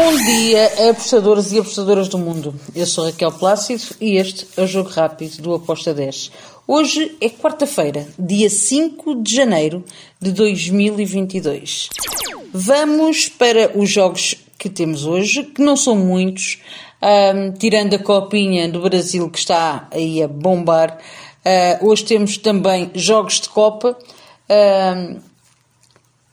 Bom dia, apostadores e apostadoras do mundo. Eu sou Raquel Plácido e este é o Jogo Rápido do Aposta 10. Hoje é quarta-feira, dia 5 de janeiro de 2022. Vamos para os jogos que temos hoje, que não são muitos, um, tirando a copinha do Brasil que está aí a bombar. Uh, hoje temos também jogos de Copa um,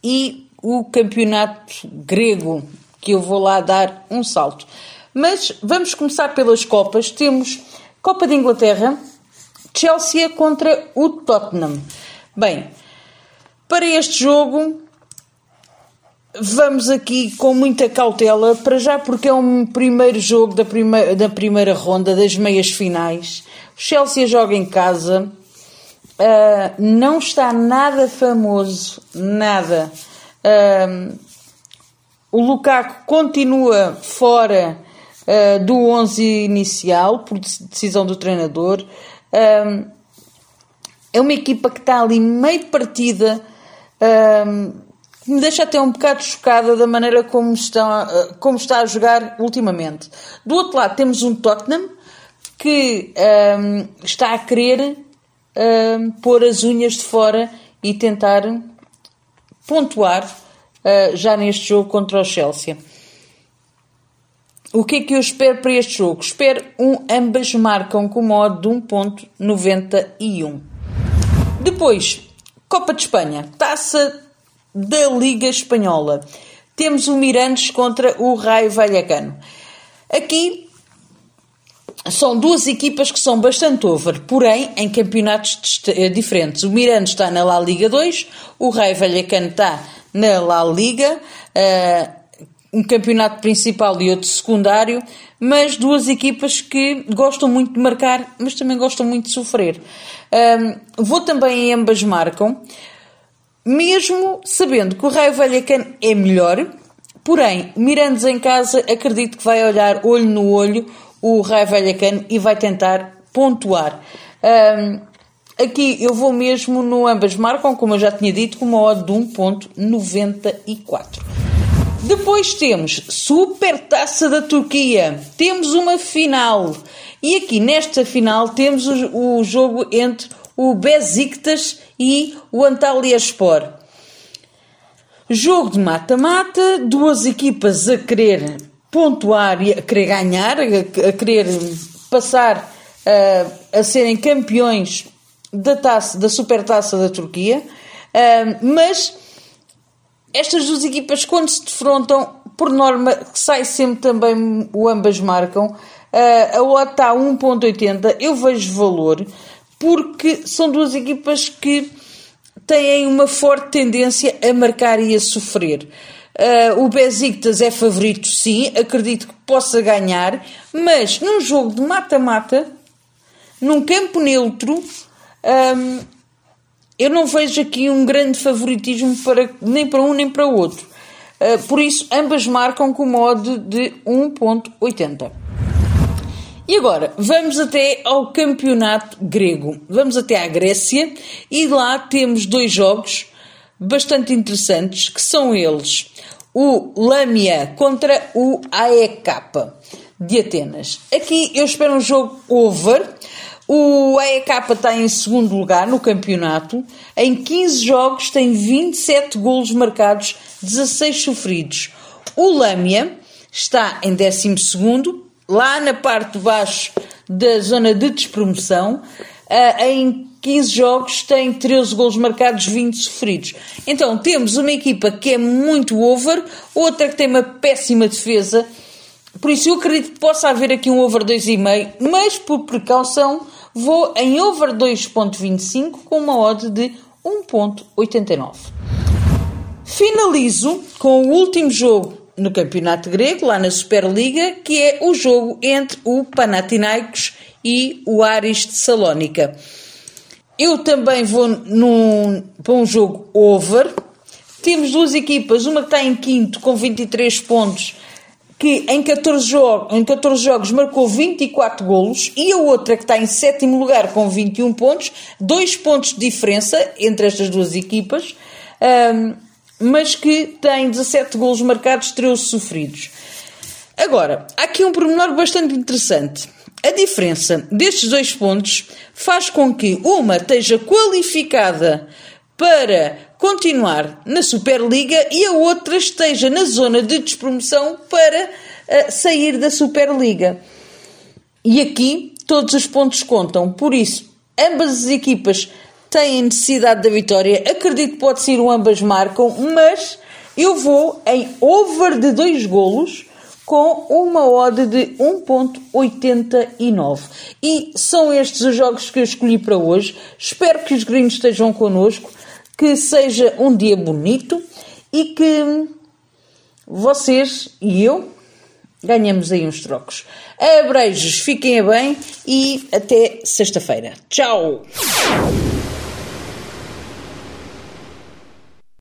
e o campeonato grego que eu vou lá dar um salto. Mas vamos começar pelas Copas. Temos Copa de Inglaterra, Chelsea contra o Tottenham. Bem, para este jogo vamos aqui com muita cautela, para já porque é um primeiro jogo da primeira, da primeira ronda, das meias finais. O Chelsea joga em casa, uh, não está nada famoso, nada. Uh, o Lukaku continua fora uh, do 11 inicial, por decisão do treinador. Um, é uma equipa que está ali meio partida, um, que me deixa até um bocado chocada da maneira como está, uh, como está a jogar ultimamente. Do outro lado temos um Tottenham que um, está a querer pôr as unhas de fora e tentar pontuar já neste jogo contra o Chelsea. O que é que eu espero para este jogo? Espero um ambas marcam com modo de 1.91. Depois, Copa de Espanha, Taça da Liga Espanhola. Temos o Mirandes contra o Raio Vallecano. Aqui são duas equipas que são bastante over, porém em campeonatos eh, diferentes. O Mirandes está na La Liga 2, o Raio Vallecano está na La Liga, uh, um campeonato principal e outro secundário, mas duas equipas que gostam muito de marcar, mas também gostam muito de sofrer. Uh, vou também em ambas marcam, mesmo sabendo que o Raio Vallecano é melhor, porém, Mirandes em casa, acredito que vai olhar olho no olho o Raio Vallecano e vai tentar pontuar. Um, Aqui eu vou mesmo no ambas marcam, como eu já tinha dito, com uma odd de 1.94. Depois temos Super Taça da Turquia. Temos uma final. E aqui nesta final temos o, o jogo entre o Besiktas e o Antalyaspor. Jogo de mata-mata, duas equipas a querer pontuar e a querer ganhar, a, a querer passar uh, a serem campeões da taça, da supertaça da Turquia, uh, mas estas duas equipas, quando se defrontam, por norma, sai sempre também o ambas marcam. Uh, a OTA está a 1.80, eu vejo valor, porque são duas equipas que têm uma forte tendência a marcar e a sofrer. Uh, o Besiktas é favorito, sim, acredito que possa ganhar, mas num jogo de mata-mata, num campo neutro, um, eu não vejo aqui um grande favoritismo para, nem para um nem para o outro. Uh, por isso, ambas marcam com modo de 1.80. E agora, vamos até ao campeonato grego. Vamos até à Grécia e lá temos dois jogos bastante interessantes, que são eles o Lamia contra o AEK de Atenas. Aqui eu espero um jogo over, o AEK está em segundo lugar no campeonato. Em 15 jogos tem 27 golos marcados, 16 sofridos. O Lâmia está em 12 segundo, lá na parte de baixo da zona de despromoção. Uh, em 15 jogos tem 13 golos marcados, 20 sofridos. Então temos uma equipa que é muito over, outra que tem uma péssima defesa. Por isso eu acredito que possa haver aqui um over 2,5, mas por precaução vou em over 2.25 com uma odd de 1.89. Finalizo com o último jogo no Campeonato Grego, lá na Superliga, que é o jogo entre o Panathinaikos e o Aris de Salónica. Eu também vou num, para um jogo over. Temos duas equipas, uma que está em quinto com 23 pontos que em 14, jogos, em 14 jogos marcou 24 golos e a outra que está em sétimo lugar com 21 pontos, dois pontos de diferença entre estas duas equipas, um, mas que tem 17 golos marcados, 13 sofridos. Agora, há aqui um pormenor bastante interessante. A diferença destes dois pontos faz com que uma esteja qualificada para continuar na Superliga e a outra esteja na zona de despromoção para uh, sair da Superliga. E aqui todos os pontos contam, por isso, ambas as equipas têm necessidade da vitória. Acredito que pode ser o ambas marcam, mas eu vou em over de dois golos com uma odd de 1.89. E são estes os jogos que eu escolhi para hoje. Espero que os gringos estejam connosco, que seja um dia bonito e que vocês e eu ganhamos aí uns trocos. Abreijos, fiquem bem e até sexta-feira. Tchau!